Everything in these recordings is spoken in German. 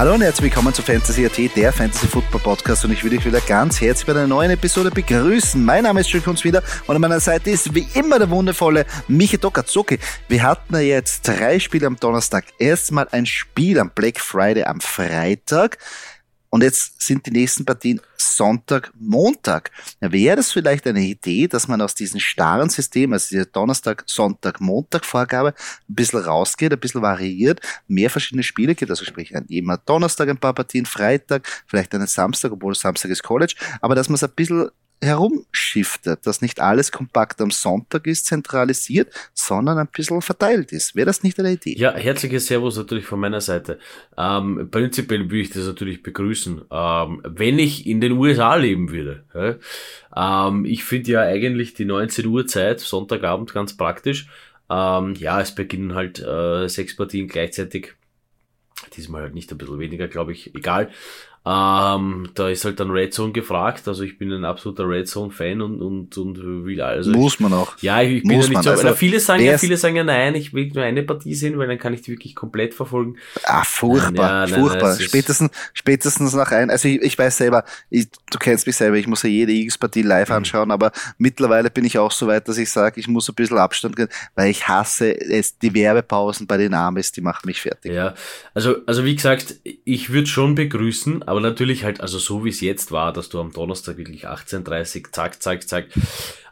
Hallo und herzlich willkommen zu Fantasy AT, der Fantasy Football Podcast und ich will dich wieder ganz herzlich bei einer neuen Episode begrüßen. Mein Name ist Jürgen Kunz wieder und an meiner Seite ist wie immer der wundervolle Michi Dokazuki. Wir hatten ja jetzt drei Spiele am Donnerstag, erstmal ein Spiel am Black Friday am Freitag. Und jetzt sind die nächsten Partien Sonntag, Montag. Wäre das vielleicht eine Idee, dass man aus diesem starren System, also dieser Donnerstag, Sonntag, Montag Vorgabe, ein bisschen rausgeht, ein bisschen variiert, mehr verschiedene Spiele gibt, also sprich immer Donnerstag ein paar Partien, Freitag, vielleicht einen Samstag, obwohl Samstag ist College, aber dass man es ein bisschen herumschiftet, dass nicht alles kompakt am Sonntag ist, zentralisiert, sondern ein bisschen verteilt ist. Wäre das nicht eine Idee? Ja, herzliches Servus natürlich von meiner Seite. Ähm, prinzipiell würde ich das natürlich begrüßen, ähm, wenn ich in den USA leben würde. Ja? Ähm, ich finde ja eigentlich die 19 Uhr Zeit, Sonntagabend, ganz praktisch. Ähm, ja, es beginnen halt äh, sechs Partien gleichzeitig. Diesmal halt nicht ein bisschen weniger, glaube ich. Egal. Ähm, da ist halt dann Red Zone gefragt. Also ich bin ein absoluter Red Zone Fan und, und, und will also. Muss man auch. Ja, ich, ich bin ja nicht so. Also, viele sagen ja, viele sagen ja nein, ich will nur eine Partie sehen, weil dann kann ich die wirklich komplett verfolgen. Ah, furchtbar, ja, nein, furchtbar. Nein, spätestens, spätestens nach ein, also ich, ich weiß selber, ich, du kennst mich selber, ich muss ja jede X-Partie live mhm. anschauen, aber mittlerweile bin ich auch so weit, dass ich sage, ich muss ein bisschen Abstand gehen, weil ich hasse es, die Werbepausen bei den Amis, die machen mich fertig. Ja, also, also wie gesagt, ich würde schon begrüßen, aber natürlich halt, also so wie es jetzt war, dass du am Donnerstag wirklich 18.30 zack, zack, zack, äh,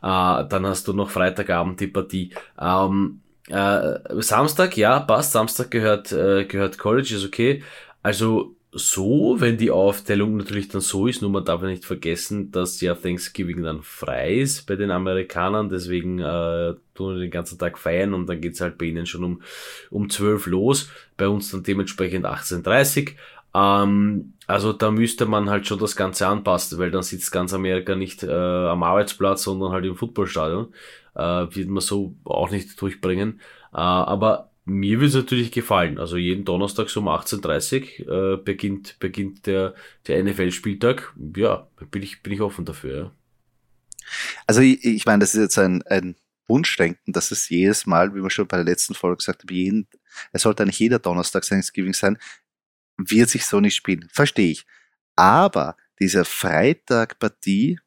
dann hast du noch Freitagabend die Partie. Ähm, äh, Samstag, ja, passt. Samstag gehört, äh, gehört College, ist okay. Also so, wenn die Aufteilung natürlich dann so ist, nur man darf ja nicht vergessen, dass ja Thanksgiving dann frei ist bei den Amerikanern, deswegen äh, tun wir den ganzen Tag feiern und dann geht's halt bei ihnen schon um, um 12 los, bei uns dann dementsprechend 18.30 ähm, also da müsste man halt schon das Ganze anpassen, weil dann sitzt ganz Amerika nicht äh, am Arbeitsplatz, sondern halt im Footballstadion. Äh, wird man so auch nicht durchbringen. Äh, aber mir würde es natürlich gefallen. Also jeden Donnerstag so um 18.30 Uhr äh, beginnt, beginnt der, der NFL-Spieltag. Ja, bin ich, bin ich offen dafür. Ja. Also ich, ich meine, das ist jetzt ein, ein Wunschdenken, dass es jedes Mal, wie wir schon bei der letzten Folge gesagt haben, jeden, es sollte eigentlich jeder Donnerstag Thanksgiving sein, wird sich so nicht spielen. Verstehe ich. Aber diese Freitagpartie,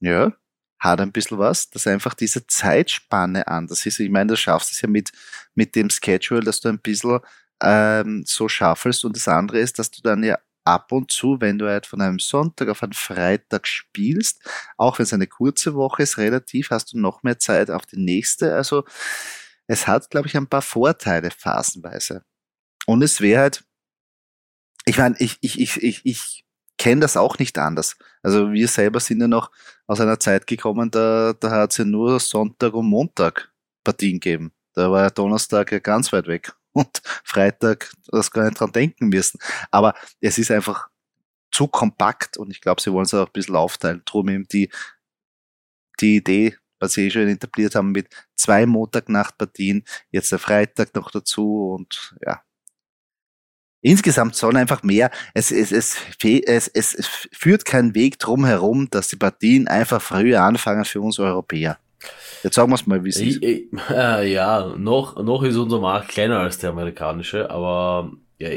ja, hat ein bisschen was, dass einfach diese Zeitspanne anders ist. Ich meine, du schaffst es ja mit, mit dem Schedule, dass du ein bisschen ähm, so schaffelst. Und das andere ist, dass du dann ja ab und zu, wenn du halt von einem Sonntag auf einen Freitag spielst, auch wenn es eine kurze Woche ist, relativ, hast du noch mehr Zeit auf die nächste. Also es hat, glaube ich, ein paar Vorteile phasenweise. Und es wäre halt ich meine, ich, ich, ich, ich, ich kenne das auch nicht anders. Also wir selber sind ja noch aus einer Zeit gekommen, da, da hat es ja nur Sonntag und Montag Partien gegeben. Da war ja Donnerstag ja ganz weit weg und Freitag, das gar nicht dran denken müssen. Aber es ist einfach zu kompakt und ich glaube, sie wollen es auch ein bisschen aufteilen. Drum eben die, die Idee, was sie eh schon etabliert haben mit zwei Montagnachtpartien, jetzt der Freitag noch dazu und ja, Insgesamt soll einfach mehr, es, es, es, es, es, führt kein Weg drum herum, dass die Partien einfach früher anfangen für uns Europäer. Jetzt sagen wir es mal, wie es ist. Äh, ja, noch, noch ist unser Markt kleiner als der amerikanische, aber ja,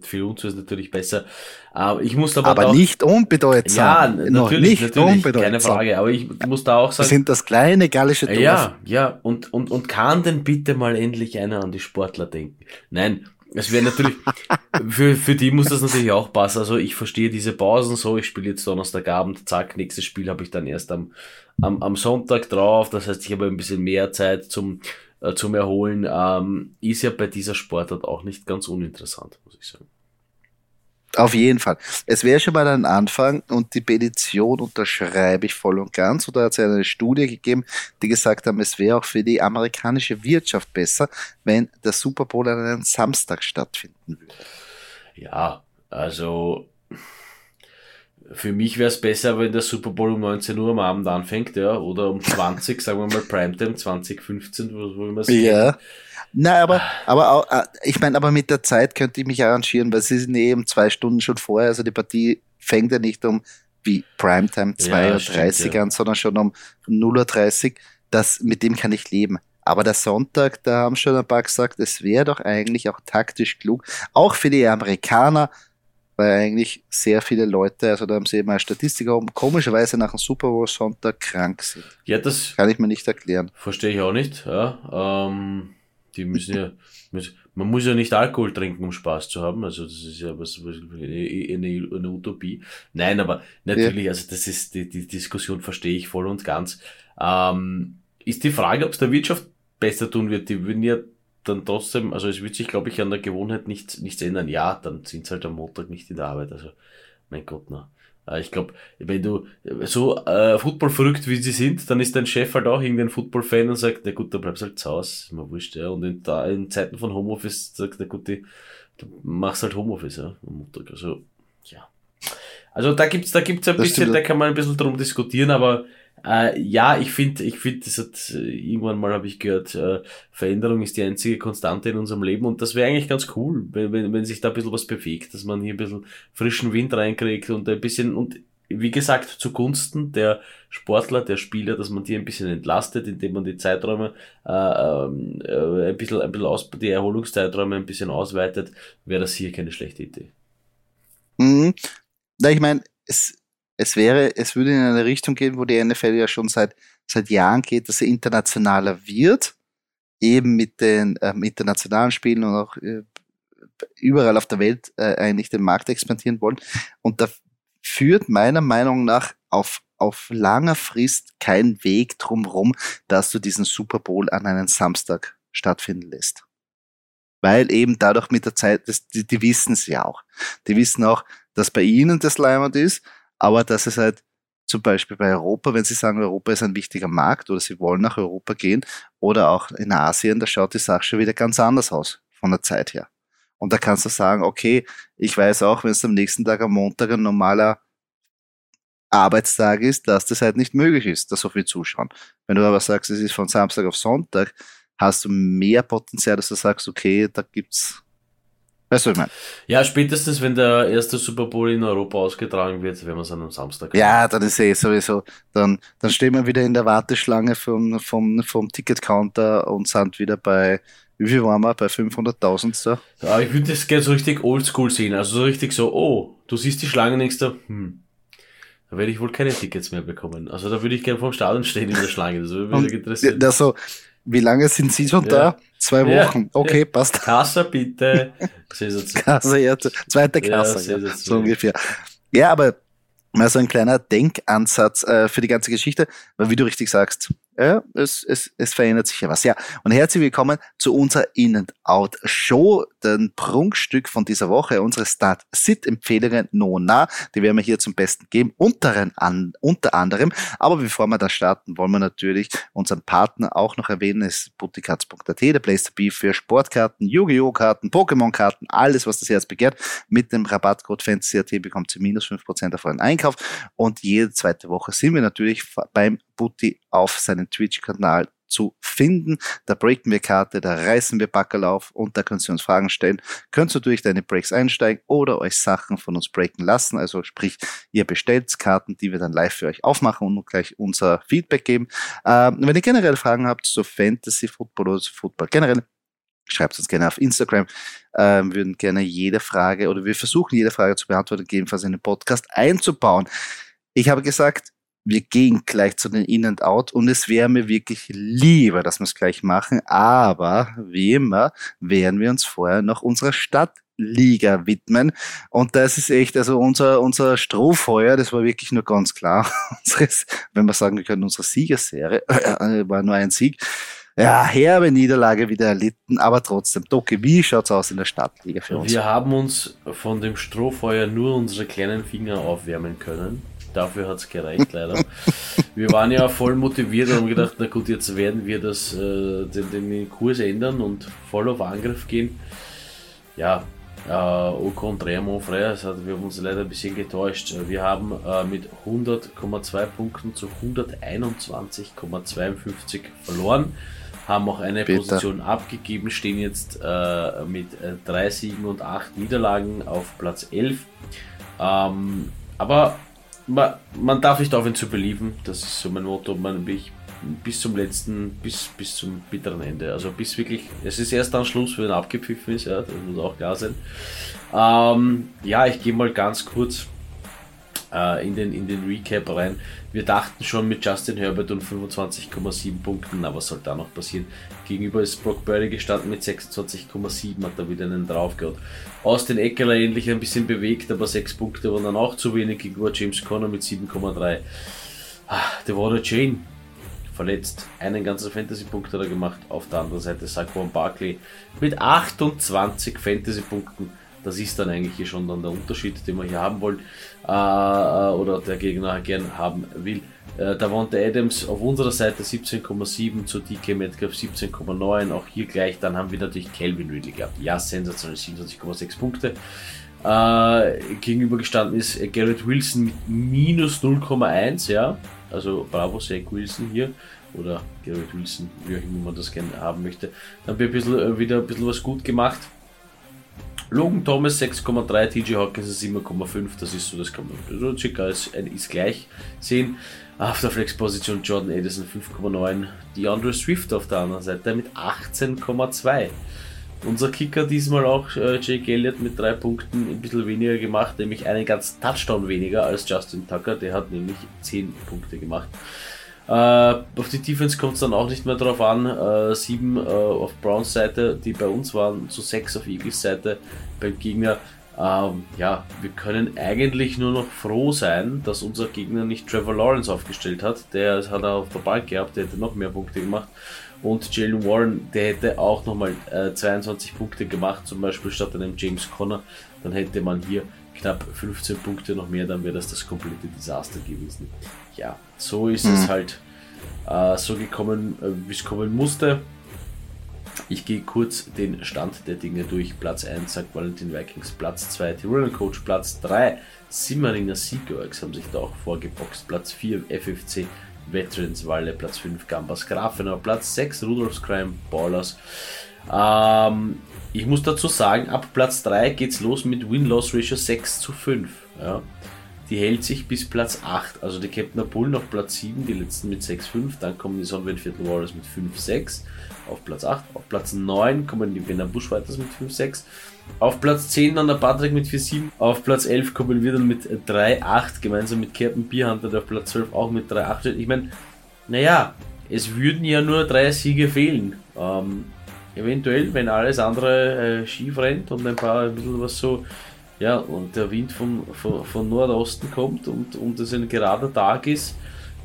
für uns ist es natürlich besser. Aber ich muss aber, aber auch, nicht unbedeutsam. Ja, natürlich, nicht natürlich, unbedeutsam. keine Frage. Aber ich muss da auch sagen. Wir sind das kleine gallische Dorf. Ja, ja. Und, und, und kann denn bitte mal endlich einer an die Sportler denken? Nein, es wäre natürlich, für, für die muss das natürlich auch passen. Also ich verstehe diese Pausen so, ich spiele jetzt Donnerstagabend, zack, nächstes Spiel habe ich dann erst am, am, am Sonntag drauf. Das heißt, ich habe ein bisschen mehr Zeit zum, äh, zum Erholen. Ähm, ist ja bei dieser Sportart auch nicht ganz uninteressant, muss ich sagen. Auf jeden Fall. Es wäre schon mal ein Anfang und die Petition unterschreibe ich voll und ganz. Oder hat es eine Studie gegeben, die gesagt haben, es wäre auch für die amerikanische Wirtschaft besser, wenn der Super Bowl an einem Samstag stattfinden würde. Ja, also für mich wäre es besser, wenn der Super Bowl um 19 Uhr am Abend anfängt, ja, oder um 20, sagen wir mal Primetime 2015, wo, wo immer es Ja. Nein, aber, aber auch, äh, ich meine, aber mit der Zeit könnte ich mich arrangieren, weil sie sind eben zwei Stunden schon vorher, also die Partie fängt ja nicht um wie Primetime 2.30 ja, Uhr ja. an, sondern schon um 0.30 Uhr. Das, mit dem kann ich leben. Aber der Sonntag, da haben schon ein paar gesagt, es wäre doch eigentlich auch taktisch klug, auch für die Amerikaner, weil eigentlich sehr viele Leute, also da haben sie eben eine Statistik oben, komischerweise nach dem Super Bowl Sonntag krank sind. Ja, das kann ich mir nicht erklären. Verstehe ich auch nicht. Ja, ähm, die müssen ja, müssen, man muss ja nicht Alkohol trinken, um Spaß zu haben. Also das ist ja was, was eine, eine, Utopie. Nein, aber natürlich, ja. also das ist die, die Diskussion verstehe ich voll und ganz. Ähm, ist die Frage, ob es der Wirtschaft besser tun wird. Die würden ja dann trotzdem, also es wird sich, glaube ich, an der Gewohnheit nichts, nichts ändern. Ja, dann sind sie halt am Montag nicht in der Arbeit. Also, mein Gott, na. Äh, ich glaube, wenn du so äh, Football verrückt wie sie sind, dann ist dein Chef halt auch irgendein Football-Fan und sagt, na gut, dann bleibst halt zu Hause, ist mir wurscht, ja. Und in, da, in Zeiten von Homeoffice sagt, na gut, die, du machst halt Homeoffice, ja, am Montag. Also, ja. Also da gibt's, da gibt's ein das bisschen, da kann man ein bisschen drum diskutieren, aber äh, ja, ich finde, ich finde, das hat äh, irgendwann mal habe ich gehört, äh, Veränderung ist die einzige Konstante in unserem Leben und das wäre eigentlich ganz cool, wenn, wenn, wenn sich da ein bisschen was bewegt, dass man hier ein bisschen frischen Wind reinkriegt und ein bisschen und wie gesagt, zugunsten der Sportler, der Spieler, dass man die ein bisschen entlastet, indem man die Zeiträume äh, ähm, äh, ein bisschen, ein bisschen aus, die Erholungszeiträume ein bisschen ausweitet, wäre das hier keine schlechte Idee. Mhm. Na, ich meine, es es wäre, es würde in eine Richtung gehen, wo die NFL ja schon seit, seit Jahren geht, dass sie internationaler wird, eben mit den ähm, internationalen Spielen und auch äh, überall auf der Welt äh, eigentlich den Markt expandieren wollen. Und da führt meiner Meinung nach auf, auf langer Frist kein Weg drumherum, dass du diesen Super Bowl an einen Samstag stattfinden lässt. Weil eben dadurch mit der Zeit, das, die, die wissen es ja auch. Die wissen auch, dass bei ihnen das Leimend ist aber dass es halt zum Beispiel bei Europa, wenn Sie sagen, Europa ist ein wichtiger Markt oder Sie wollen nach Europa gehen oder auch in Asien, da schaut die Sache schon wieder ganz anders aus von der Zeit her. Und da kannst du sagen, okay, ich weiß auch, wenn es am nächsten Tag am Montag ein normaler Arbeitstag ist, dass das halt nicht möglich ist, dass so viel zuschauen. Wenn du aber sagst, es ist von Samstag auf Sonntag, hast du mehr Potenzial, dass du sagst, okay, da gibt's Weißt du, was ich meine? Ja, spätestens, wenn der erste Super Bowl in Europa ausgetragen wird, werden wir es an einem Samstag. Ja, dann ist eh sowieso. Dann, dann stehen wir wieder in der Warteschlange vom, vom, vom Ticketcounter und sind wieder bei, wie viel waren wir? Bei 500.000 so? Ja, ich würde das gerne so richtig oldschool sehen. Also so richtig so, oh, du siehst die Schlange denkst du, hm, da werde ich wohl keine Tickets mehr bekommen. Also da würde ich gerne vom Stadion stehen in der Schlange. Das würde mich interessieren. Das so, wie lange sind Sie schon ja. da? Zwei Wochen. Ja. Okay, passt. Kasse bitte. Kasse, ja, zweite Kasse. Ja, so ungefähr. Ja, aber mal so ein kleiner Denkansatz äh, für die ganze Geschichte, weil wie du richtig sagst, ja, es, es, es verändert sich ja was. Ja, und herzlich willkommen zu unserer In-and-Out-Show, den Prunkstück von dieser Woche, unsere Start-Sit-Empfehlungen Nona, die werden wir hier zum Besten geben, unter, an, unter anderem. Aber bevor wir da starten, wollen wir natürlich unseren Partner auch noch erwähnen, es ist bootikatz.at, der Place to Be für Sportkarten, Yu-Gi-Oh! Karten, Pokémon-Karten, alles, was das Herz begehrt. Mit dem Rabattcode FANTASY.at bekommt ihr minus 5% auf euren Einkauf. Und jede zweite Woche sind wir natürlich beim Butti auf seinen Twitch-Kanal zu finden. Da breaken wir Karte, da reißen wir Backel auf und da könnt ihr uns Fragen stellen. Könnt ihr durch deine Breaks einsteigen oder euch Sachen von uns breaken lassen. Also sprich, ihr bestellt Karten, die wir dann live für euch aufmachen und gleich unser Feedback geben. Ähm, wenn ihr generell Fragen habt zu Fantasy Football oder zu Football generell, schreibt uns gerne auf Instagram. Ähm, würden gerne jede Frage oder wir versuchen jede Frage zu beantworten, gegebenenfalls in den Podcast einzubauen. Ich habe gesagt, wir gehen gleich zu den In and Out und es wäre mir wirklich lieber, dass wir es gleich machen, aber wie immer werden wir uns vorher noch unserer Stadtliga widmen und das ist echt, also unser, unser Strohfeuer, das war wirklich nur ganz klar, wenn wir sagen, wir können unsere Siegerserie, äh, war nur ein Sieg, ja, herbe Niederlage wieder erlitten, aber trotzdem. Doki, wie schaut's aus in der Stadtliga für uns? Wir haben uns von dem Strohfeuer nur unsere kleinen Finger aufwärmen können. Dafür hat es gereicht, leider. wir waren ja voll motiviert und haben gedacht, na gut, jetzt werden wir das, äh, den, den, Kurs ändern und voll auf Angriff gehen. Ja, äh, au contraire, mon frère, hat wir haben uns leider ein bisschen getäuscht. Wir haben äh, mit 100,2 Punkten zu 121,52 verloren, haben auch eine Bitte. Position abgegeben, stehen jetzt äh, mit äh, drei Siegen und acht Niederlagen auf Platz 11. Ähm, aber man, man darf nicht aufhören zu belieben. Das ist so mein Motto. Man, ich bis zum letzten, bis, bis zum bitteren Ende. Also bis wirklich, es ist erst dann Schluss, wenn abgepfiffen ist, ja, das muss auch klar sein. Ähm, ja, ich gehe mal ganz kurz äh, in, den, in den Recap rein. Wir dachten schon mit Justin Herbert und 25,7 Punkten, na was soll da noch passieren? Gegenüber ist Brock Purdy gestanden mit 26,7, hat da wieder einen draufgehauen. Austin Eckler ähnlich ein bisschen bewegt, aber 6 Punkte waren dann auch zu wenig gegenüber James Conner mit 7,3. Ah, Devon Jane verletzt. Einen ganzen Fantasy-Punkt hat er gemacht. Auf der anderen Seite Saquon Barkley mit 28 Fantasy-Punkten das ist dann eigentlich hier schon dann der Unterschied, den wir hier haben wollen äh, äh oder der Gegner gern haben will. Äh, Davante Adams auf unserer Seite 17,7 zu DK Metcalf 17,9. Auch hier gleich, dann haben wir natürlich Calvin Ridley gehabt. Ja, sensationell 27,6 Punkte. Äh, gegenübergestanden ist Garrett Wilson mit minus 0,1, ja. Also bravo, Zach Wilson hier. Oder Garrett Wilson, wie auch immer man das gerne haben möchte. Dann haben wir ein bisschen, äh, wieder ein bisschen was gut gemacht. Logan Thomas 6,3, TJ Hawkins 7,5, das ist so, das kann man so circa ist, ist gleich sehen. Auf der Flexposition Jordan Edison 5,9, DeAndre Swift auf der anderen Seite mit 18,2. Unser Kicker diesmal auch äh, Jake Elliott mit drei Punkten ein bisschen weniger gemacht, nämlich einen ganzen Touchdown weniger als Justin Tucker, der hat nämlich 10 Punkte gemacht. Äh, auf die Defense kommt es dann auch nicht mehr drauf an. Äh, sieben äh, auf Browns Seite, die bei uns waren, zu sechs auf Eagles Seite beim Gegner. Ähm, ja, wir können eigentlich nur noch froh sein, dass unser Gegner nicht Trevor Lawrence aufgestellt hat. Der hat er auf der Bank gehabt, der hätte noch mehr Punkte gemacht. Und Jalen Warren, der hätte auch nochmal äh, 22 Punkte gemacht, zum Beispiel statt einem James Conner. Dann hätte man hier knapp 15 Punkte noch mehr, dann wäre das das komplette Desaster gewesen. Ja, so ist mhm. es halt äh, so gekommen, äh, wie es kommen musste. Ich gehe kurz den Stand der Dinge durch. Platz 1 sagt Valentin Vikings, Platz 2 Tirol Coach, Platz 3 Simmeringer Seagurks haben sich da auch vorgeboxt, Platz 4 FFC Veterans Walle, Platz 5 Gambas Grafenau, Platz 6 Rudolfs Crime Ballers. Ähm, ich muss dazu sagen, ab Platz 3 geht's los mit Win-Loss-Ratio 6 zu 5. Ja. Die hält sich bis Platz 8. Also die Captain Bull noch Platz 7, die letzten mit 6-5. Dann kommen die Sonnenwendviertel Warriors mit 5-6 auf Platz 8. Auf Platz 9 kommen die Wiener Bushfighters mit 5-6. Auf Platz 10 dann der Patrick mit 4-7. Auf Platz 11 kommen wir dann mit 3-8, gemeinsam mit Captain Bierhunter, der auf Platz 12 auch mit 3-8 steht. Ich meine, naja, es würden ja nur drei Siege fehlen. Ähm, eventuell, wenn alles andere äh, schief rennt und ein paar ein bisschen was so, ja, und der Wind von, von, von Nordosten kommt und, und es ein gerader Tag ist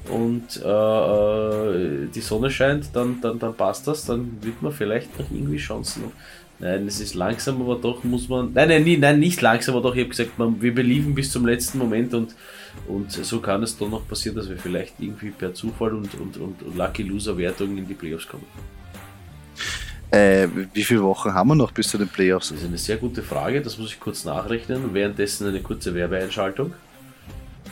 und äh, äh, die Sonne scheint, dann, dann, dann passt das, dann wird man vielleicht noch irgendwie Chancen. Nein, es ist langsam, aber doch muss man. Nein, nein, nein, nicht langsam, aber doch, ich habe gesagt, man, wir beliefen bis zum letzten Moment und, und so kann es dann noch passieren, dass wir vielleicht irgendwie per Zufall und, und, und Lucky Loser Wertungen in die Playoffs kommen. Äh, wie viele Wochen haben wir noch bis zu den Playoffs? Das ist eine sehr gute Frage, das muss ich kurz nachrechnen. Währenddessen eine kurze Werbeeinschaltung.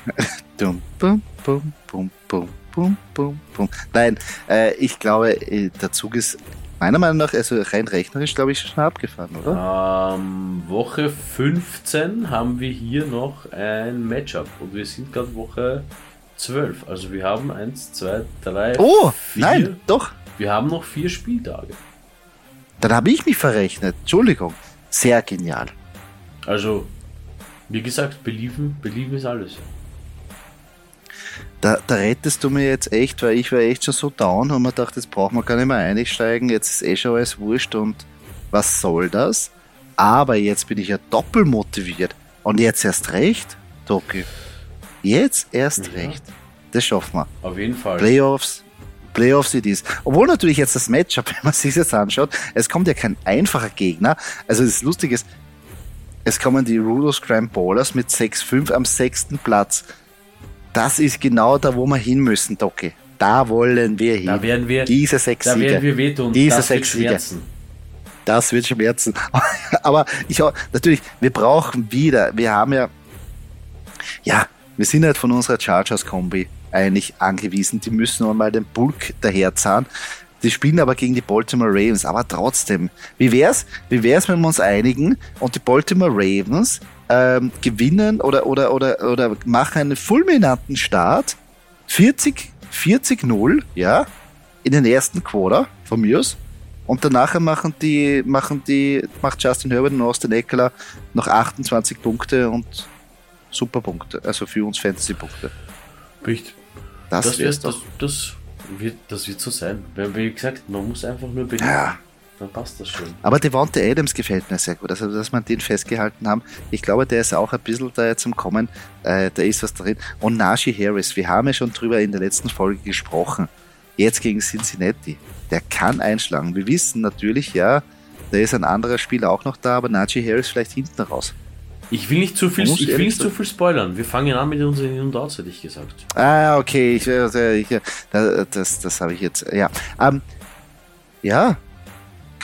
dum, bum, bum, bum, bum, bum, bum, bum. Nein, äh, ich glaube, äh, der Zug ist meiner Meinung nach, also rein rechnerisch, glaube ich, schon abgefahren, oder? Ähm, Woche 15 haben wir hier noch ein Matchup und wir sind gerade Woche 12. Also wir haben 1, 2, 3. Oh, vier. nein, doch. Wir haben noch vier Spieltage. Dann habe ich mich verrechnet. Entschuldigung. Sehr genial. Also, wie gesagt, belieben, belieben ist alles. Da, da rettest du mir jetzt echt, weil ich war echt schon so down und mir dachte, jetzt brauchen wir gar nicht mehr einsteigen, jetzt ist eh schon alles wurscht und was soll das? Aber jetzt bin ich ja doppelt motiviert. Und jetzt erst recht, Toki. Jetzt erst ja. recht. Das schaffen wir. Auf jeden Fall. Playoffs, Playoffs it is. Obwohl natürlich jetzt das Matchup, wenn man sich jetzt anschaut, es kommt ja kein einfacher Gegner. Also das Lustige ist, es kommen die Rudolphs Grand Ballers mit 6-5 am sechsten Platz. Das ist genau da, wo wir hin müssen, Doki. Da wollen wir hin. Da werden wir, diese sechs da werden wir wehtun. Diese das sechs Siege. Das wird schmerzen. Aber ich natürlich, wir brauchen wieder, wir haben ja, ja, wir sind halt von unserer Chargers-Kombi eigentlich angewiesen. Die müssen mal den Bulk daherzahlen. Die spielen aber gegen die Baltimore Ravens. Aber trotzdem, wie wär's, wie wär's, wenn wir uns einigen und die Baltimore Ravens ähm, gewinnen oder, oder, oder, oder machen einen fulminanten Start? 40, 40-0, ja, in den ersten Quarter von mir aus. Und danach machen die, machen die, macht Justin Herbert und Austin Eckler noch 28 Punkte und super Punkte, also für uns Fantasy-Punkte. Richtig. Das, das, wird, das, das, wird, das wird so sein. Wie gesagt, man muss einfach nur bedenken. Ja. Dann passt das schon. Aber Devonta Adams gefällt mir sehr gut. Also, dass man den festgehalten haben. Ich glaube, der ist auch ein bisschen da jetzt am Kommen. Äh, da ist was drin. Und Najee Harris, wir haben ja schon drüber in der letzten Folge gesprochen. Jetzt gegen Cincinnati. Der kann einschlagen. Wir wissen natürlich, ja, da ist ein anderer Spieler auch noch da, aber Najee Harris vielleicht hinten raus. Ich will nicht zu viel, ich will nicht zu viel spoilern. Wir fangen an mit unseren In- und Outs, hätte ich gesagt. Ah, okay. Ich, ich, das, das, das habe ich jetzt. Ja. Ähm, ja,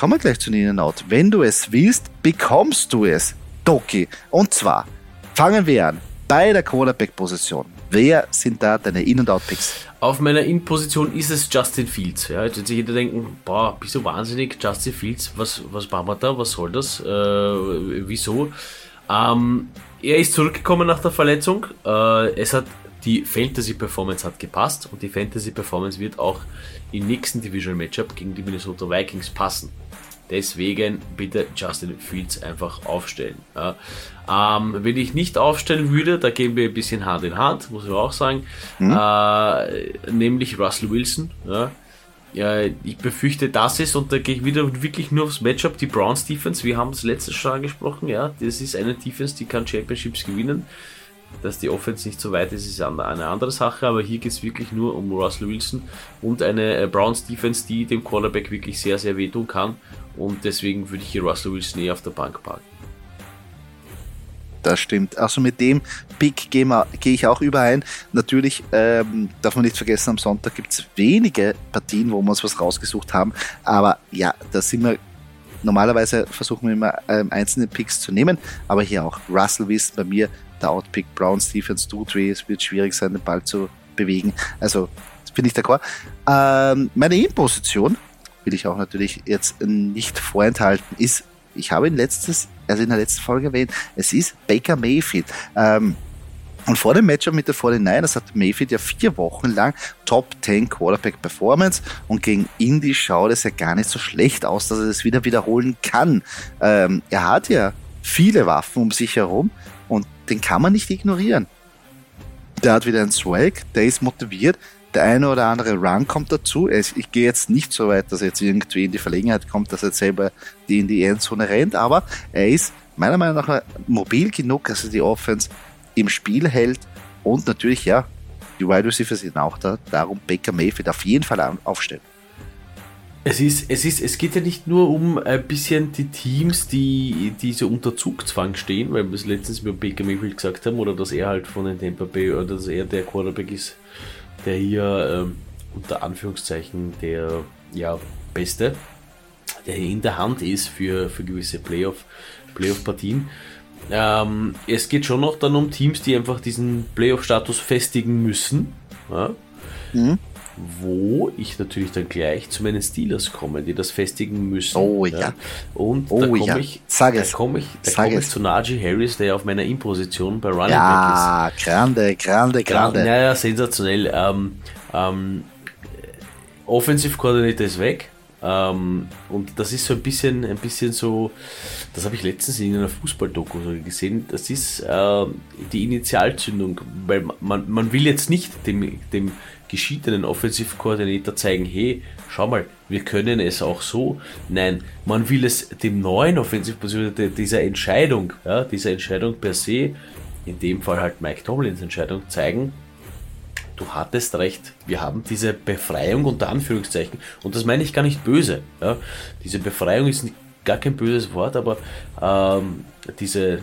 Kommen wir gleich zu den In-Out. Wenn du es willst, bekommst du es. Doki. Und zwar fangen wir an bei der Quarterback-Position. Wer sind da deine In- und Out-Picks? Auf meiner In-Position ist es Justin Fields. Ja, jetzt wird sich jeder denken, boah, bist du wahnsinnig, Justin Fields, was, was machen wir da, was soll das, äh, wieso? Ähm, er ist zurückgekommen nach der Verletzung. Äh, es hat die Fantasy Performance hat gepasst und die Fantasy Performance wird auch im nächsten Division Matchup gegen die Minnesota Vikings passen. Deswegen bitte Justin Fields einfach aufstellen. Ja. Ähm, wenn ich nicht aufstellen würde, da gehen wir ein bisschen Hand in Hand, muss ich auch sagen, mhm. äh, nämlich Russell Wilson. Ja. Ja, ich befürchte, das ist, und da gehe ich wieder wirklich nur aufs Matchup, die Browns Defense, wir haben es letztes schon angesprochen, ja, das ist eine Defense, die kann Championships gewinnen. Dass die Offense nicht so weit ist, ist eine andere Sache, aber hier geht es wirklich nur um Russell Wilson und eine äh, Browns Defense, die dem Quarterback wirklich sehr, sehr wehtun kann. Und deswegen würde ich hier Russell Wilson eher auf der Bank parken. Das stimmt. Also mit dem Pick gehe geh ich auch überein. Natürlich ähm, darf man nicht vergessen, am Sonntag gibt es wenige Partien, wo wir uns was rausgesucht haben. Aber ja, da sind wir normalerweise versuchen wir immer ähm, einzelne Picks zu nehmen, aber hier auch Russell Wilson bei mir der Outpick Brown Stephens weh, es wird schwierig sein, den Ball zu bewegen. Also finde ich d'accord. Ähm, meine In-Position will ich auch natürlich jetzt nicht vorenthalten, ist, ich habe in letztes, also in der letzten Folge erwähnt, es ist Baker Mayfield. Ähm, und vor dem Matchup mit der 49ers hat Mayfield ja vier Wochen lang Top 10 Quarterback Performance und gegen Indy schaut es ja gar nicht so schlecht aus, dass er das wieder wiederholen kann. Ähm, er hat ja viele Waffen um sich herum und den kann man nicht ignorieren. Der hat wieder einen Swag, der ist motiviert, der eine oder andere Run kommt dazu. Ich gehe jetzt nicht so weit, dass er jetzt irgendwie in die Verlegenheit kommt, dass er selber die in die Endzone rennt, aber er ist meiner Meinung nach mobil genug, dass er die Offense im Spiel hält und natürlich, ja, die Wide Receivers sind auch da, darum Baker Mayfield auf jeden Fall aufstellen. Es ist, es ist, es geht ja nicht nur um ein bisschen die Teams, die, die so unter Zugzwang stehen, weil wir es letztens mit Baker Mayfield gesagt haben, oder dass er halt von den Tampa Bay, oder dass er der Quarterback ist, der hier ähm, unter Anführungszeichen der ja, Beste, der hier in der Hand ist für, für gewisse Playoff, Playoff-Partien. Ähm, es geht schon noch dann um Teams, die einfach diesen Playoff-Status festigen müssen. Ja? Mhm wo ich natürlich dann gleich zu meinen Steelers komme, die das festigen müssen. Oh ja. ja. Und oh, da komme ja. ich, Sag da komme ich, da komm ich zu Najee Harris, der auf meiner In-Position bei Running ja, Back ist. Ja, grande, grande, grande. Naja, sensationell. Ähm, ähm, Offensive Coordinator ist weg. Ähm, und das ist so ein bisschen, ein bisschen so, das habe ich letztens in einer Fußballdoku gesehen, das ist äh, die Initialzündung, weil man, man will jetzt nicht dem, dem geschiedenen Offensive Coordinator zeigen, hey, schau mal, wir können es auch so. Nein, man will es dem neuen Offensive Coordinator, dieser Entscheidung, ja, dieser Entscheidung per se, in dem Fall halt Mike Tomlins Entscheidung, zeigen, du hattest recht, wir haben diese Befreiung unter Anführungszeichen, und das meine ich gar nicht böse. Ja. Diese Befreiung ist gar kein böses Wort, aber ähm, diese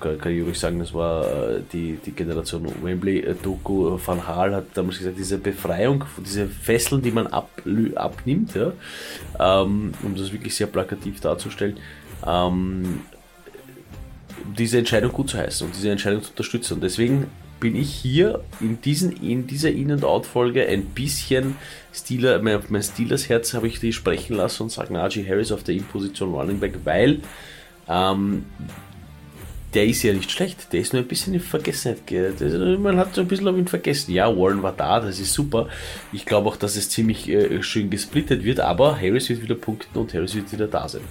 kann, ich ruhig sagen, das war äh, die, die Generation Wembley-Doku. Van Hal hat damals gesagt, diese Befreiung, diese Fesseln, die man ab, abnimmt, ja, ähm, um das wirklich sehr plakativ darzustellen, ähm, diese Entscheidung gut zu heißen und diese Entscheidung zu unterstützen. Und deswegen bin ich hier in, diesen, in dieser In- und Out-Folge ein bisschen Steeler, mein, mein Steelers Herz habe ich die sprechen lassen und sage Najee Harris auf der In-Position Running Back, weil ähm, der ist ja nicht schlecht, der ist nur ein bisschen in Vergessenheit. Man hat so ein bisschen auf ihn vergessen. Ja, Warren war da, das ist super. Ich glaube auch, dass es ziemlich äh, schön gesplittet wird, aber Harris wird wieder punkten und Harris wird wieder da sein.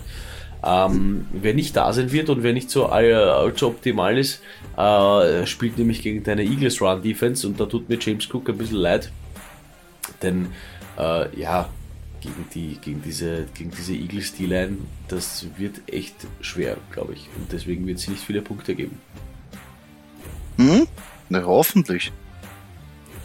Ähm, wer nicht da sein wird und wer nicht so allzu optimal ist, äh, spielt nämlich gegen deine Eagles Run Defense und da tut mir James Cook ein bisschen leid. Denn äh, ja, gegen, die, gegen diese, gegen diese Eagles D-Line, das wird echt schwer, glaube ich. Und deswegen wird es nicht viele Punkte geben. Hm? Na, hoffentlich.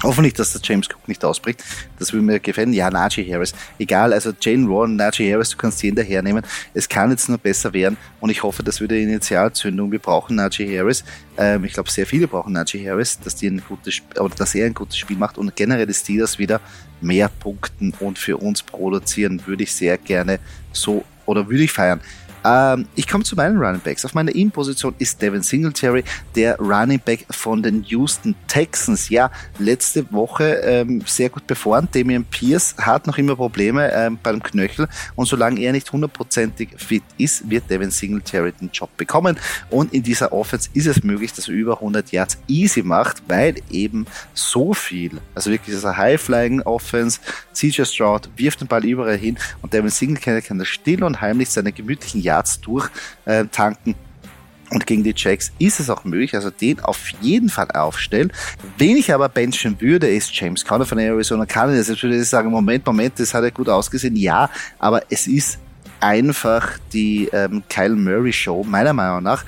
Hoffentlich, dass der James Cook nicht ausbricht. Das würde mir gefallen. Ja, Najee Harris. Egal, also Jane Warren, Najee Harris, du kannst jeden dahernehmen. Es kann jetzt nur besser werden und ich hoffe, das wird eine Initialzündung. Wir brauchen Najee Harris. Ähm, ich glaube, sehr viele brauchen Najee Harris, dass, die ein gutes, oder dass er ein gutes Spiel macht und generell die Steelers wieder mehr punkten und für uns produzieren, würde ich sehr gerne so oder würde ich feiern. Ähm, ich komme zu meinen Running Backs. Auf meiner In-Position ist Devin Singletary, der Running Back von den Houston Texans. Ja, letzte Woche ähm, sehr gut befahren. Damian Pierce hat noch immer Probleme ähm, beim Knöchel und solange er nicht hundertprozentig fit ist, wird Devin Singletary den Job bekommen. Und in dieser Offense ist es möglich, dass er über 100 Yards easy macht, weil eben so viel, also wirklich dieser High-Flying Offense, CJ Stroud wirft den Ball überall hin und Devin Singletary kann da still und heimlich seine gemütlichen Yards Yards durchtanken. Und gegen die Jacks ist es auch möglich, also den auf jeden Fall aufstellen. Wen ich aber benchen würde, ist James Conner von Arizona Cardinals. Jetzt würde ich sagen, Moment, Moment, das hat ja gut ausgesehen. Ja, aber es ist einfach die ähm, Kyle Murray Show, meiner Meinung nach.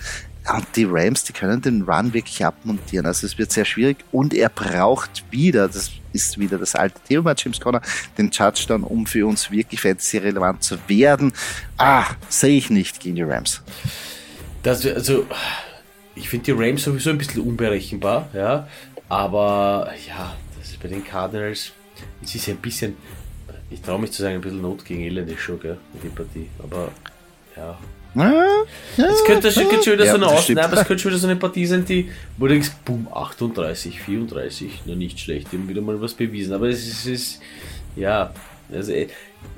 Die Rams, die können den Run wirklich abmontieren. Also es wird sehr schwierig und er braucht wieder, das ist wieder das alte Thema James Conner, den Touchdown, um für uns wirklich fantasy-relevant zu werden. Ah, sehe ich nicht gegen die Rams. Das, also, ich finde die Rams sowieso ein bisschen unberechenbar, ja, aber ja, das ist bei den Cardinals, es ist ein bisschen, ich traue mich zu sagen, ein bisschen Not gegen Elend ist schon, gell, die Partie, aber ja, es könnte, könnte schon wieder ja, so eine Aus Nein, aber es könnte schon wieder so eine Partie sein, die, wo du denkst, boom, 38, 34, na nicht schlecht, die haben wieder mal was bewiesen. Aber es ist, ist ja, also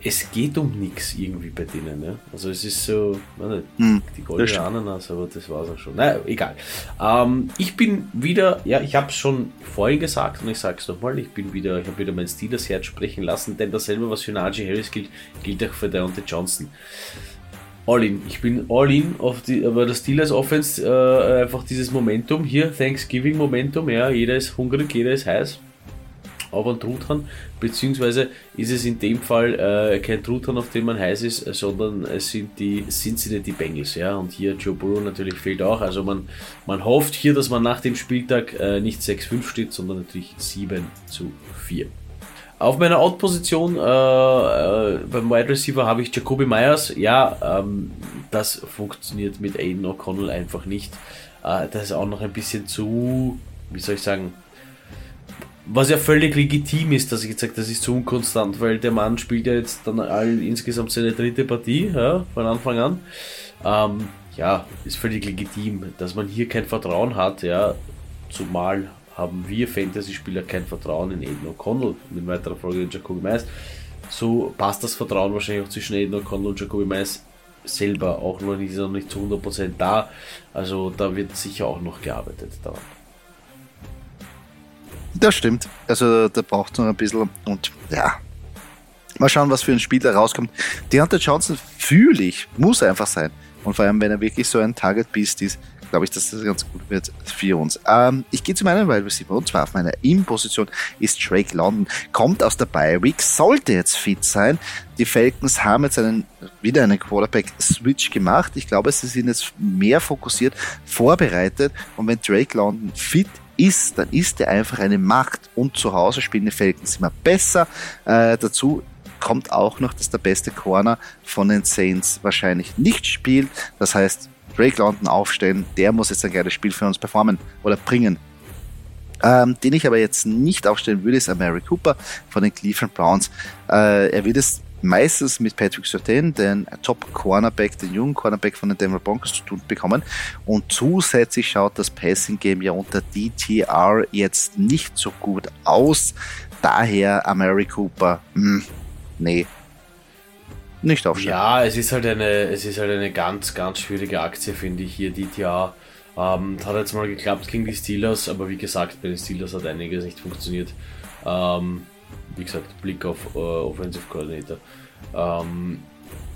es geht um nichts irgendwie bei denen. Ne? Also es ist so, meine, hm, die goldene Ananas, aber das war es auch schon. Naja, egal. Ähm, ich bin wieder, ja, ich habe es schon vorhin gesagt und ich sage es nochmal, ich bin wieder, ich habe wieder mein Steelers Herz sprechen lassen, denn dasselbe, was für Najee Harris gilt, gilt auch für Deontay Johnson all in. Ich bin all in auf die, aber das Steelers Offense äh, einfach dieses Momentum hier, Thanksgiving Momentum, ja, jeder ist hungrig, jeder ist heiß auf einen Truthahn, beziehungsweise ist es in dem Fall äh, kein Truthahn, auf dem man heiß ist, sondern es sind die Cincinnati die Bengals, ja, und hier Joe Burrow natürlich fehlt auch, also man, man hofft hier, dass man nach dem Spieltag äh, nicht 6-5 steht, sondern natürlich 7 zu 4. Auf meiner Out-Position äh, äh, beim Wide Receiver habe ich Jacoby Myers. Ja, ähm, das funktioniert mit Aiden O'Connell einfach nicht. Äh, das ist auch noch ein bisschen zu, wie soll ich sagen, was ja völlig legitim ist, dass ich jetzt sage, das ist zu unkonstant, weil der Mann spielt ja jetzt dann all, insgesamt seine dritte Partie ja, von Anfang an. Ähm, ja, ist völlig legitim, dass man hier kein Vertrauen hat, ja, zumal haben wir Fantasy-Spieler kein Vertrauen in Aiden O'Connell. Mit weiterer Folge in Jacoby Mais. So passt das Vertrauen wahrscheinlich auch zwischen Aiden O'Connell und Jacoby Mais selber auch noch nicht, noch nicht zu 100% da. Also da wird sicher auch noch gearbeitet daran. Das stimmt. Also da braucht es noch ein bisschen und ja. Mal schauen, was für ein Spiel da rauskommt. Deontay Johnson fühle ich, muss einfach sein. Und vor allem, wenn er wirklich so ein Target-Beast ist, glaube ich, dass das ganz gut wird für uns. Ähm, ich gehe zu meinem Wide Receiver und zwar auf meiner In-Position ist Drake London, kommt aus der Bye Week, sollte jetzt fit sein. Die Falcons haben jetzt einen, wieder einen Quarterback-Switch gemacht. Ich glaube, sie sind jetzt mehr fokussiert, vorbereitet und wenn Drake London fit ist, dann ist er einfach eine Macht und zu Hause spielen die Falcons immer besser. Äh, dazu kommt auch noch, dass der beste Corner von den Saints wahrscheinlich nicht spielt. Das heißt, Drake London aufstellen, der muss jetzt ein geiles Spiel für uns performen oder bringen. Ähm, den ich aber jetzt nicht aufstellen würde, ist Mary Cooper von den Cleveland Browns. Äh, er wird es meistens mit Patrick Surtain, den Top Cornerback, den jungen Cornerback von den Denver Broncos zu tun bekommen. Und zusätzlich schaut das Passing Game ja unter DTR jetzt nicht so gut aus. Daher Mary Cooper, mh, hm, nee, nicht aufstellen. Ja, es ist halt eine, es ist halt eine ganz, ganz schwierige Aktie, finde ich hier, DTA. Ähm, hat jetzt mal geklappt gegen die Steelers, aber wie gesagt, bei den Steelers hat einiges nicht funktioniert. Ähm, wie gesagt, Blick auf uh, Offensive Coordinator. Ähm,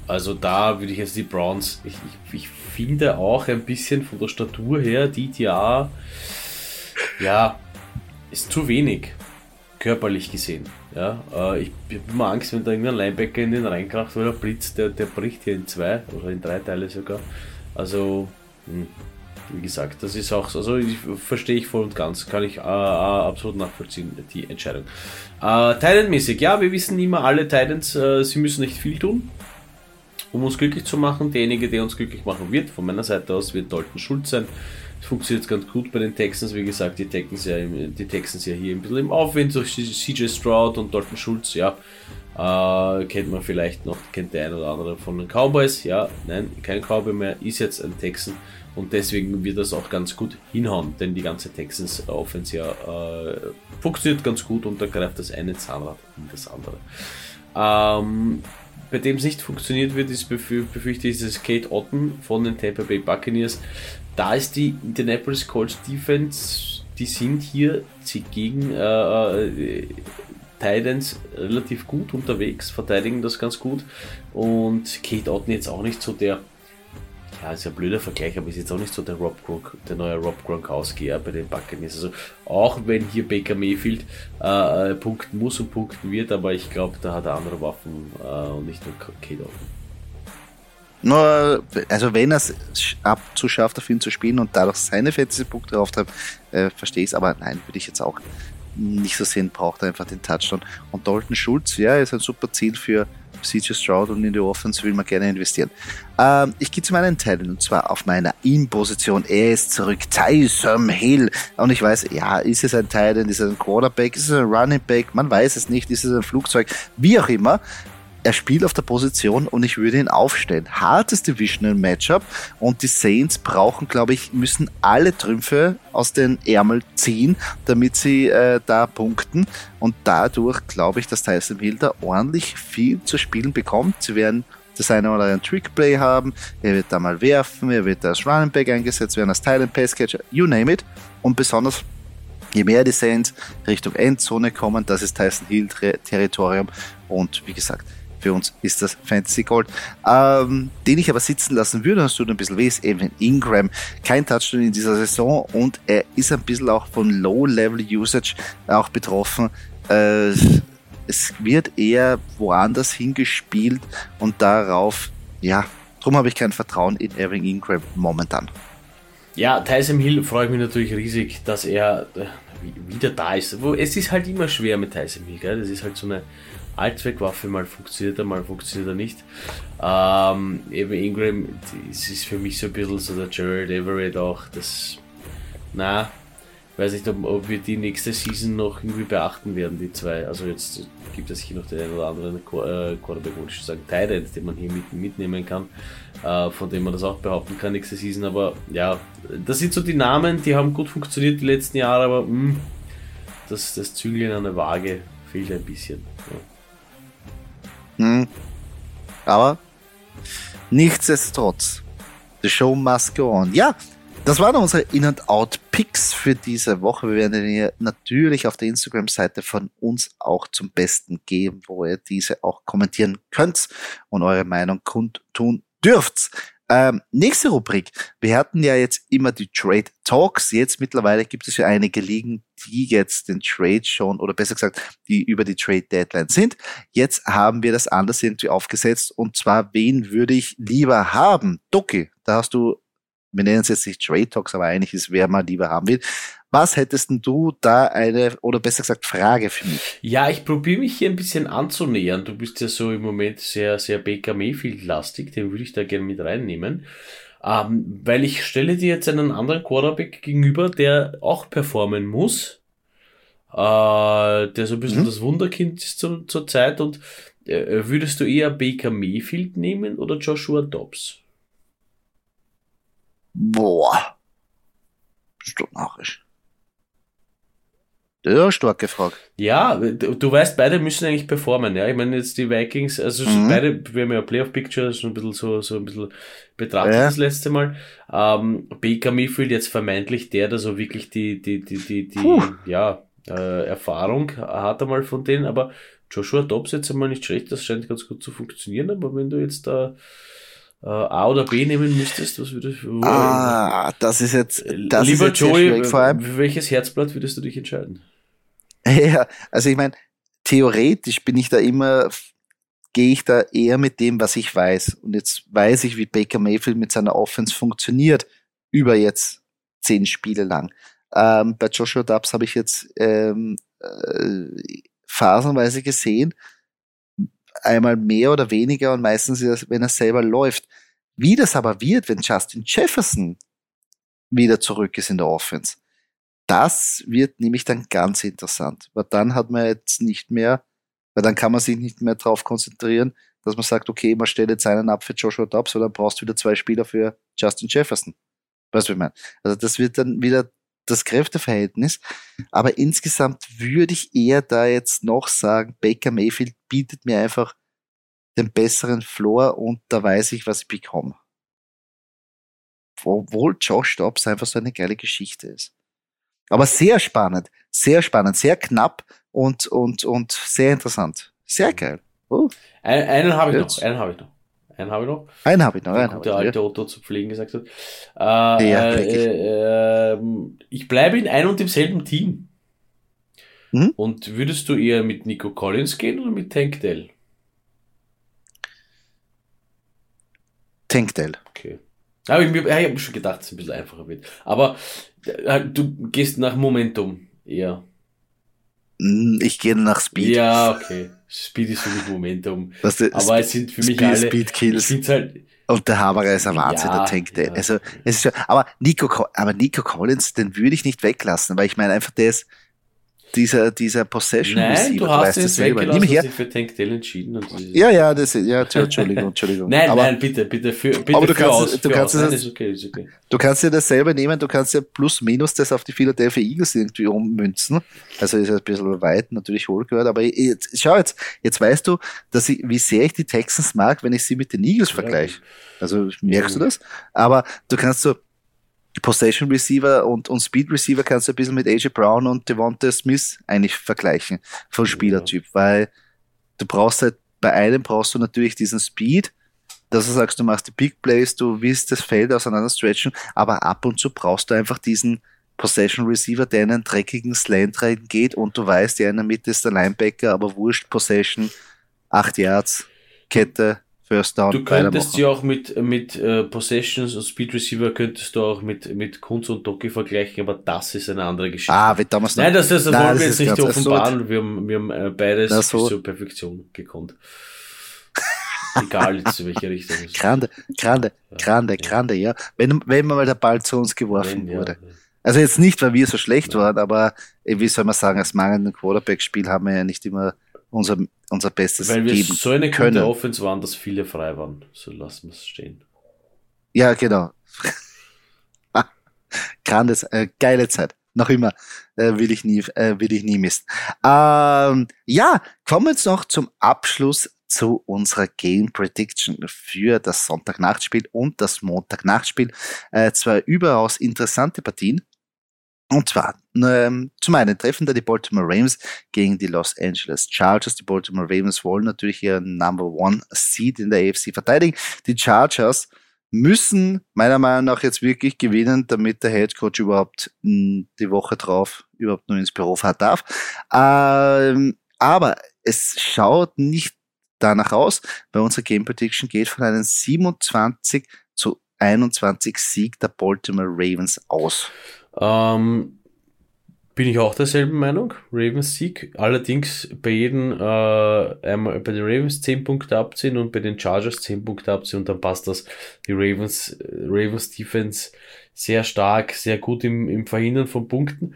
also da würde ich jetzt die Browns, ich, ich, ich, finde auch ein bisschen von der Statur her, DTA, ja, ist zu wenig, körperlich gesehen. Ja, äh, ich, ich habe immer Angst, wenn da irgendein Linebacker in den reinkracht, weil der Blitz, der, der bricht hier in zwei oder in drei Teile sogar. Also, mh, hm, wie gesagt, das ist auch, also ich, verstehe ich voll und ganz, kann ich äh, äh absolut nachvollziehen, die Entscheidung. Äh, Titan-mäßig, ja, wir wissen immer alle Titans, äh, sie müssen nicht viel tun, um uns glücklich zu machen. Derjenige, der uns glücklich machen wird, von meiner Seite aus, wird Dalton Schulz sein. Funktioniert ganz gut bei den Texans, wie gesagt, die Texans ja, die Texans ja hier ein bisschen im Aufwind durch CJ Stroud und Dalton Schulz, ja. Äh, kennt man vielleicht noch, kennt der ein oder andere von den Cowboys, ja, nein, kein Cowboy mehr, ist jetzt ein Texan und deswegen wird das auch ganz gut hinhauen, denn die ganze Texans Offense ja äh, funktioniert ganz gut und da greift das eine Zahnrad in das andere. Ähm, bei dem es nicht funktioniert wird, ist befür befürchte ich, ist Kate Otten von den Tampa Bay Buccaneers. Da ist die Indianapolis Colts Defense, die sind hier gegen äh, äh, Titans relativ gut unterwegs, verteidigen das ganz gut und Kate Otten jetzt auch nicht so der ja, ist ja ein blöder Vergleich, aber ist jetzt auch nicht so der Rob Gronk, der neue Rob Gronkowski ja, bei den Buccaneers. Also auch wenn hier Baker Mayfield äh, äh, punkten muss und punkten wird, aber ich glaube, da hat er andere Waffen äh, und nicht nur Kate nur, also wenn er es abzuschafft, auf ihn zu spielen und dadurch seine Fantasy-Punkte auftreibt, äh, verstehe ich es, aber nein, würde ich jetzt auch nicht so sehen, braucht er einfach den Touchdown. Und Dalton Schulz, ja, ist ein super Ziel für CJ Stroud und in die Offense will man gerne investieren. Ähm, ich gehe zu meinen Teilen und zwar auf meiner In-Position. Er ist zurück, Tyson Hill. Und ich weiß, ja, ist es ein Titan, ist es ein Quarterback, ist es ein Running Back, man weiß es nicht, ist es ein Flugzeug, wie auch immer er spielt auf der Position und ich würde ihn aufstellen. Hartes Divisional Matchup und die Saints brauchen, glaube ich, müssen alle Trümpfe aus den Ärmel ziehen, damit sie äh, da punkten und dadurch glaube ich, dass Tyson Hill da ordentlich viel zu spielen bekommt. Sie werden das eine oder andere Trickplay haben, er wird da mal werfen, er wird als Running Back eingesetzt werden, als Thailand Pass Catcher, you name it. Und besonders je mehr die Saints Richtung Endzone kommen, das ist Tyson Hill Territorium und wie gesagt, für uns ist das Fantasy Gold. Ähm, den ich aber sitzen lassen würde, hast du ein bisschen weh, ist Evan Ingram. Kein Touchdown in dieser Saison und er ist ein bisschen auch von Low-Level-Usage auch betroffen. Äh, es wird eher woanders hingespielt und darauf, ja, darum habe ich kein Vertrauen in Evan Ingram momentan. Ja, Tyson Hill freue ich mich natürlich riesig, dass er äh, wieder da ist. Es ist halt immer schwer mit Tyson Hill, gell? das ist halt so eine Allzweckwaffe, mal funktioniert er, mal funktioniert er nicht. Ähm, eben Ingram, das ist für mich so ein bisschen so der Jared Everett auch, das, na, weiß nicht, ob, ob, wir die nächste Season noch irgendwie beachten werden, die zwei. Also jetzt gibt es hier noch den einen oder anderen äh, Quarterback, würde ich sagen, Tyrant, den man hier mit, mitnehmen kann, äh, von dem man das auch behaupten kann nächste Season. Aber ja, das sind so die Namen, die haben gut funktioniert die letzten Jahre, aber mh, hm, das, das Zügeln an der Waage fehlt ein bisschen. Ja. Hm. Aber nichtsdestotrotz, the show must go on. Ja, das waren unsere In-and-Out-Picks für diese Woche. Wir werden ihr natürlich auf der Instagram-Seite von uns auch zum Besten geben, wo ihr diese auch kommentieren könnt und eure Meinung kundtun dürft. Ähm, nächste Rubrik. Wir hatten ja jetzt immer die Trade Talks. Jetzt mittlerweile gibt es ja einige Ligen, die jetzt den Trade schon, oder besser gesagt, die über die Trade Deadline sind. Jetzt haben wir das anders irgendwie aufgesetzt. Und zwar, wen würde ich lieber haben? Doki, da hast du, wir nennen es jetzt nicht Trade Talks, aber eigentlich ist, wer man lieber haben will. Was hättest du da eine, oder besser gesagt, Frage für mich? Ja, ich probiere mich hier ein bisschen anzunähern. Du bist ja so im Moment sehr, sehr Baker Mayfield-lastig, den würde ich da gerne mit reinnehmen. Ähm, weil ich stelle dir jetzt einen anderen Quarterback gegenüber, der auch performen muss. Äh, der so ein bisschen mhm. das Wunderkind ist zur, zur Zeit und äh, würdest du eher Baker Mayfield nehmen oder Joshua Dobbs? Boah. Narrisch. Ja, starke Frage. Ja, du, weißt, beide müssen eigentlich performen, ja. Ich meine, jetzt die Vikings, also mhm. beide, wir haben ja Playoff-Picture schon ein bisschen so, so ein bisschen betrachtet ja. das letzte Mal. Ähm, Baker Mayfield jetzt vermeintlich der, der so wirklich die, die, die, die, die, ja, äh, Erfahrung hat einmal von denen, aber Joshua Dobbs jetzt einmal nicht schlecht, das scheint ganz gut zu funktionieren, aber wenn du jetzt da äh, A oder B nehmen müsstest, was würdest du? Ah, das ist jetzt, das Lieber ist jetzt Joey, vor allem. Für welches Herzblatt würdest du dich entscheiden? Ja, also ich meine, theoretisch bin ich da immer, gehe ich da eher mit dem, was ich weiß. Und jetzt weiß ich, wie Baker Mayfield mit seiner Offense funktioniert, über jetzt zehn Spiele lang. Ähm, bei Joshua Dubs habe ich jetzt ähm, äh, phasenweise gesehen, einmal mehr oder weniger und meistens, wenn er selber läuft. Wie das aber wird, wenn Justin Jefferson wieder zurück ist in der Offense, das wird nämlich dann ganz interessant, weil dann hat man jetzt nicht mehr, weil dann kann man sich nicht mehr darauf konzentrieren, dass man sagt, okay, man stellt jetzt einen ab für Joshua Dobbs, sondern brauchst du wieder zwei Spieler für Justin Jefferson. Weißt du, wie ich meine? Also das wird dann wieder das Kräfteverhältnis. Aber insgesamt würde ich eher da jetzt noch sagen, Baker Mayfield bietet mir einfach den besseren Floor und da weiß ich, was ich bekomme. Obwohl Josh Dobbs einfach so eine geile Geschichte ist. Aber sehr spannend, sehr spannend, sehr knapp und, und, und sehr interessant. Sehr geil. Oh. Einen, einen habe ich Jetzt. noch, einen habe ich noch. Einen habe ich noch. Einen habe ich noch. Einen der alte ja. Otto zu pflegen gesagt hat. Äh, ja, äh, äh, ich bleibe in einem und demselben Team. Mhm. Und würdest du eher mit Nico Collins gehen oder mit Tank Dell? Tank Dell. Okay. Aber ich, ich habe schon gedacht, dass es ein bisschen einfacher wird. Aber äh, du gehst nach Momentum eher. Hm, ich gehe nach Speed. Ja, okay. Speed ist für mich Momentum. Was du, aber es sind für mich Speed, alle. Speed Kills. Halt, und der Haberer ist ein Wahnsinn, ja, der Tank. Ja, also, es ist schon, aber Nico, aber Nico Collins, den würde ich nicht weglassen, weil ich meine einfach, der ist, dieser, dieser Possession Nein, Receiver. du hast es weggelassen, Nimm her. für Tank Dell entschieden. Und ja, ja, das, ja, Entschuldigung, Entschuldigung. nein, aber, nein, bitte, bitte, für, bitte aber du kannst, aus, du kannst. Es, ist okay, ist okay. Du kannst dir das selber nehmen, du kannst ja plus minus das auf die Philadelphia Eagles irgendwie ummünzen. Also ist ein bisschen weit natürlich wohl gehört, aber jetzt, schau jetzt, jetzt weißt du, dass ich, wie sehr ich die Texans mag, wenn ich sie mit den Eagles vergleiche. Also merkst ja. du das? Aber du kannst so, Possession Receiver und, und Speed Receiver kannst du ein bisschen mit AJ Brown und Devonta Smith eigentlich vergleichen vom Spielertyp, weil du brauchst halt, bei einem brauchst du natürlich diesen Speed, dass du sagst, du machst die Big Plays, du willst das Feld auseinander stretchen, aber ab und zu brauchst du einfach diesen Possession Receiver, der in einen dreckigen Slant reingeht und du weißt, der in der Mitte ist der Linebacker, aber wurscht, Possession, 8 Yards, Kette, First Down. Du könntest sie auch mit, mit äh, Possessions und Speed Receiver könntest du auch mit, mit Kunz und Doki vergleichen, aber das ist eine andere Geschichte. Ah, wie damals Nein, das, das, das wollen wir jetzt nicht offenbaren. Wir haben, wir haben äh, beides bis zur Perfektion gekonnt. Egal jetzt in welche Richtung. Grande, grande, grande, grande, ja. Wenn, wenn mal der Ball zu uns geworfen Nein, wurde. Ja, also jetzt nicht, weil wir so schlecht Nein. waren, aber wie soll man sagen, als mangelnden Quarterback-Spiel haben wir ja nicht immer unser, unser Bestes Weil wir geben so eine können. gute Offense waren, dass viele frei waren. So lassen wir es stehen. Ja, genau. Grandes, äh, geile Zeit. Noch immer äh, will ich nie, äh, will ich nie missen. Ähm, ja, kommen wir jetzt noch zum Abschluss zu unserer Game Prediction für das Sonntagnachtspiel und das Montagnachtspiel. Äh, zwei überaus interessante Partien. Und zwar ähm, zum einen treffen da die Baltimore Ravens gegen die Los Angeles Chargers. Die Baltimore Ravens wollen natürlich ihren Number One Seed in der AFC verteidigen. Die Chargers müssen meiner Meinung nach jetzt wirklich gewinnen, damit der Head Coach überhaupt mh, hm, die Woche drauf überhaupt nur ins Büro fahren darf. Ähm, aber es schaut nicht danach aus, weil unsere Game Prediction geht von einem 27 zu 21 Sieg der Baltimore Ravens aus. Ähm, bin ich auch derselben Meinung. Ravens Sieg. Allerdings bei jedem, äh, einmal bei den Ravens 10 Punkte abziehen und bei den Chargers 10 Punkte abziehen und dann passt das. Die Ravens, Ravens Defense sehr stark, sehr gut im, im Verhindern von Punkten.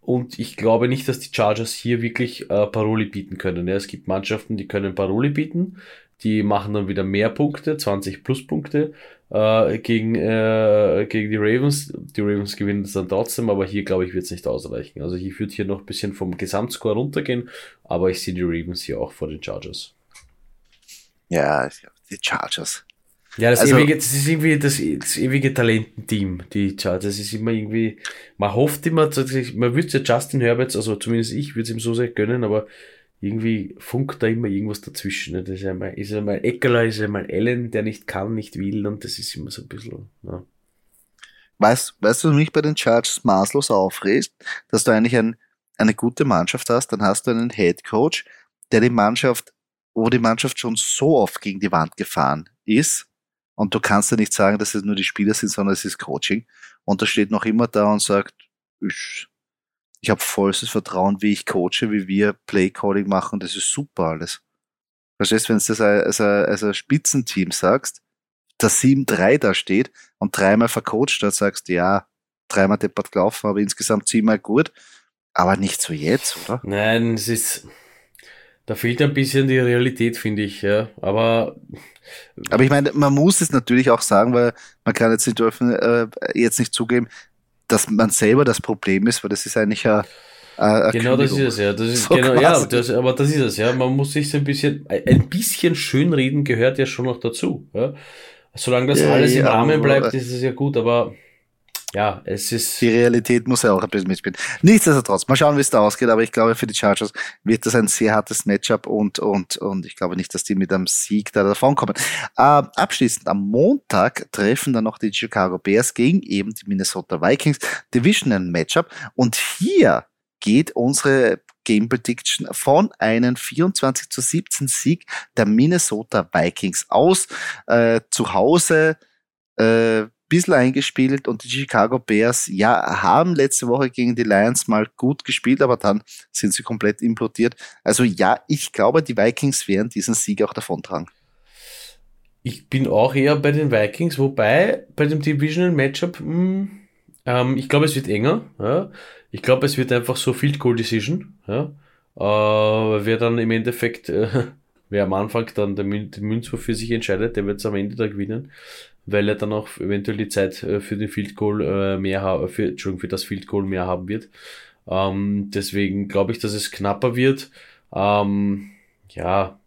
Und ich glaube nicht, dass die Chargers hier wirklich äh, Paroli bieten können. Ja, es gibt Mannschaften, die können Paroli bieten. Die machen dann wieder mehr Punkte, 20 plus Punkte äh, gegen, äh, gegen die Ravens. Die Ravens gewinnen es dann trotzdem, aber hier glaube ich wird es nicht ausreichen. Also ich würde hier noch ein bisschen vom Gesamtscore runtergehen, aber ich sehe die Ravens hier auch vor den Chargers. Ja, die Chargers. Ja, das, also, ewige, das ist irgendwie das, das ewige Talententeam, die Chargers. Das ist immer irgendwie, man hofft immer, man würde ja Justin Herbert, also zumindest ich würde es ihm so sehr gönnen, aber irgendwie funkt da immer irgendwas dazwischen. Das ist einmal, ist einmal Eckerler, ist einmal Allen, der nicht kann, nicht will und das ist immer so ein bisschen, ja. Weißt, weißt du, was mich bei den Chargers maßlos aufregt? Dass du eigentlich ein, eine gute Mannschaft hast, dann hast du einen Head Coach, der die Mannschaft, wo die Mannschaft schon so oft gegen die Wand gefahren ist, und du kannst ja nicht sagen, dass es nur die Spieler sind, sondern es ist Coaching. Und er steht noch immer da und sagt, ich habe vollstes Vertrauen, wie ich coache, wie wir Playcalling machen. Das ist super alles. Verstehst du, wenn du das als, ein, als ein Spitzenteam sagst, dass 7-3 da steht und dreimal vercoacht hat, sagst du, ja, dreimal deppert gelaufen, aber insgesamt zehnmal gut. Aber nicht so jetzt, oder? Nein, es ist, da fehlt ein bisschen die Realität, finde ich, ja. Aber aber ich meine, man muss es natürlich auch sagen, weil man kann jetzt nicht, dürfen, äh, jetzt nicht zugeben, dass man selber das Problem ist, weil das ist eigentlich ja. Genau, das ist es ja. Das ist, so genau, ja, das, aber das ist es ja. Man muss sich so ein bisschen, ein bisschen schönreden gehört ja schon noch dazu. Ja? Solange das ja, alles im Rahmen bleibt, ist es ja gut, aber ja, es ist. Die Realität muss ja auch ein bisschen mitspielen. Nichtsdestotrotz, mal schauen, wie es da ausgeht, aber ich glaube, für die Chargers wird das ein sehr hartes Matchup und, und, und ich glaube nicht, dass die mit einem Sieg da davonkommen. Äh, abschließend, am Montag treffen dann noch die Chicago Bears gegen eben die Minnesota Vikings. Divisional Matchup und hier geht unsere Game Prediction von einem 24 zu 17 Sieg der Minnesota Vikings aus. Äh, zu Hause äh, bisschen eingespielt und die Chicago Bears, ja, haben letzte Woche gegen die Lions mal gut gespielt, aber dann sind sie komplett implodiert. Also ja, ich glaube, die Vikings werden diesen Sieg auch davontragen. Ich bin auch eher bei den Vikings, wobei bei dem Divisional Matchup, mh, hm, ähm, ich glaube, es wird enger. Ja. Ich glaube, es wird einfach so Field Goal Decision. Ja. Äh, wer dann im Endeffekt, äh, wer am Anfang dann den Münzwurf für sich entscheidet, der wird es am Ende da gewinnen weil er dann auch eventuell die Zeit äh, für den Field Goal äh, mehr für, Entschuldigung, für das Field Goal mehr haben wird. Ähm, deswegen glaube ich, dass es knapper wird. Ähm, ja,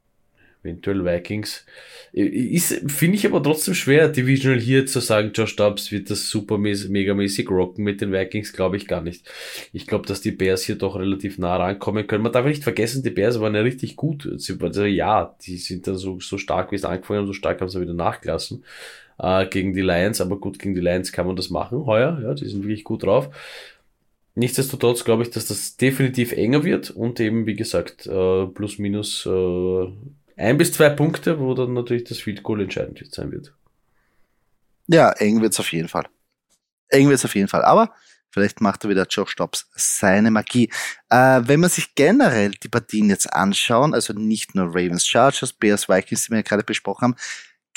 eventuell Vikings. Ist, finde ich aber trotzdem schwer, Divisional hier zu sagen, Josh Dobbs wird das super megamäßig rocken mit den Vikings, glaube ich gar nicht. Ich glaube, dass die Bears hier doch relativ nah rankommen können. Man darf nicht vergessen, die Bears waren ja richtig gut. Also, ja, die sind dann so, so stark, wie es angefangen haben, so stark haben sie wieder nachgelassen äh, gegen die Lions, aber gut, gegen die Lions kann man das machen heuer, ja, die sind wirklich gut drauf. Nichtsdestotrotz glaube ich, dass das definitiv enger wird und eben, wie gesagt, äh, plus minus äh, ein bis zwei Punkte, wo dann natürlich das Field Goal entscheidend sein wird. Ja, eng wird es auf jeden Fall. Eng wird es auf jeden Fall. Aber vielleicht macht er wieder Josh Dobbs seine Magie. Äh, wenn man sich generell die Partien jetzt anschauen, also nicht nur Ravens Chargers, Bears Vikings, die wir ja gerade besprochen haben,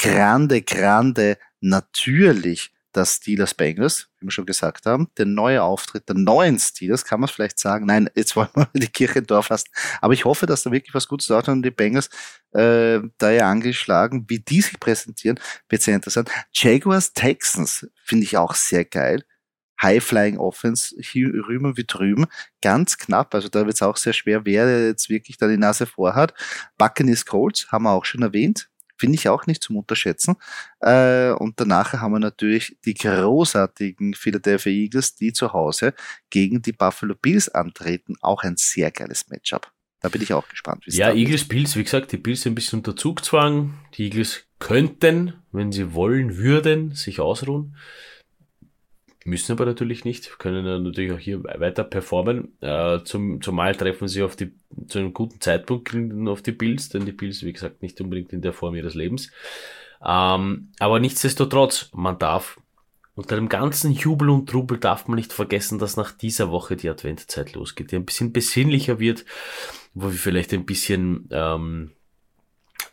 grande, grande natürlich das Steelers Bengals, wie wir schon gesagt haben, der neue Auftritt der neuen Steelers, kann man vielleicht sagen. Nein, jetzt wollen wir die Kirche im Dorf lassen. Aber ich hoffe, dass da wirklich was Gutes dort und die Bengals äh, da ja angeschlagen, wie die sich präsentieren, wird sehr interessant. Jaguars Texans finde ich auch sehr geil. High-Flying Offense hier rüber wie drüben. Ganz knapp, also da wird es auch sehr schwer, wer jetzt wirklich da die Nase vorhat. Buccaneers Colts haben wir auch schon erwähnt finde ich auch nicht zum Unterschätzen. Äh, und danach haben wir natürlich die großartigen Philadelphia Eagles, die zu Hause gegen die Buffalo Bills antreten. Auch ein sehr geiles Matchup. Da bin ich auch gespannt. ja, Eagles, Bills, wie gesagt, die Bills sind ein bisschen unter Zugzwang. Die Eagles könnten, wenn sie wollen würden, sich ausruhen. Müssen aber natürlich nicht, können natürlich auch hier weiter performen. Äh, zum, zumal treffen sie auf die, zu einem guten Zeitpunkt auf die Bills, denn die Bills, wie gesagt, nicht unbedingt in der Form ihres Lebens. Ähm, aber nichtsdestotrotz, man darf unter dem ganzen Jubel und Trubel darf man nicht vergessen, dass nach dieser Woche die Adventzeit losgeht, die ein bisschen besinnlicher wird, wo wir vielleicht ein bisschen ähm,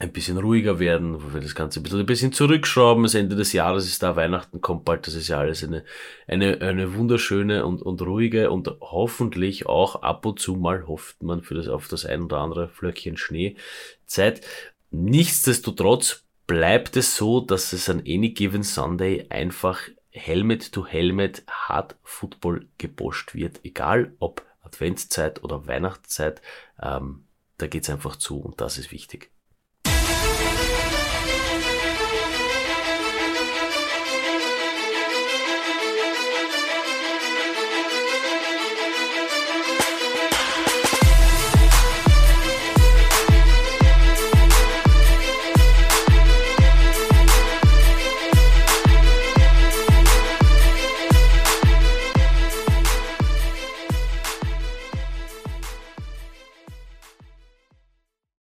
ein bisschen ruhiger werden, wo wir das Ganze ein bisschen, ein bisschen zurückschrauben. Das Ende des Jahres ist da, Weihnachten kommt bald, das ist ja alles eine, eine, eine wunderschöne und, und ruhige und hoffentlich auch ab und zu mal hofft man für das, auf das ein oder andere Flöckchen Schnee Zeit. nichtsdestotrotz bleibt es so, dass es an Any Given Sunday einfach Helmet to Helmet Hard Football geboscht wird, egal ob Adventszeit oder Weihnachtszeit, ähm, da geht's einfach zu und das ist wichtig.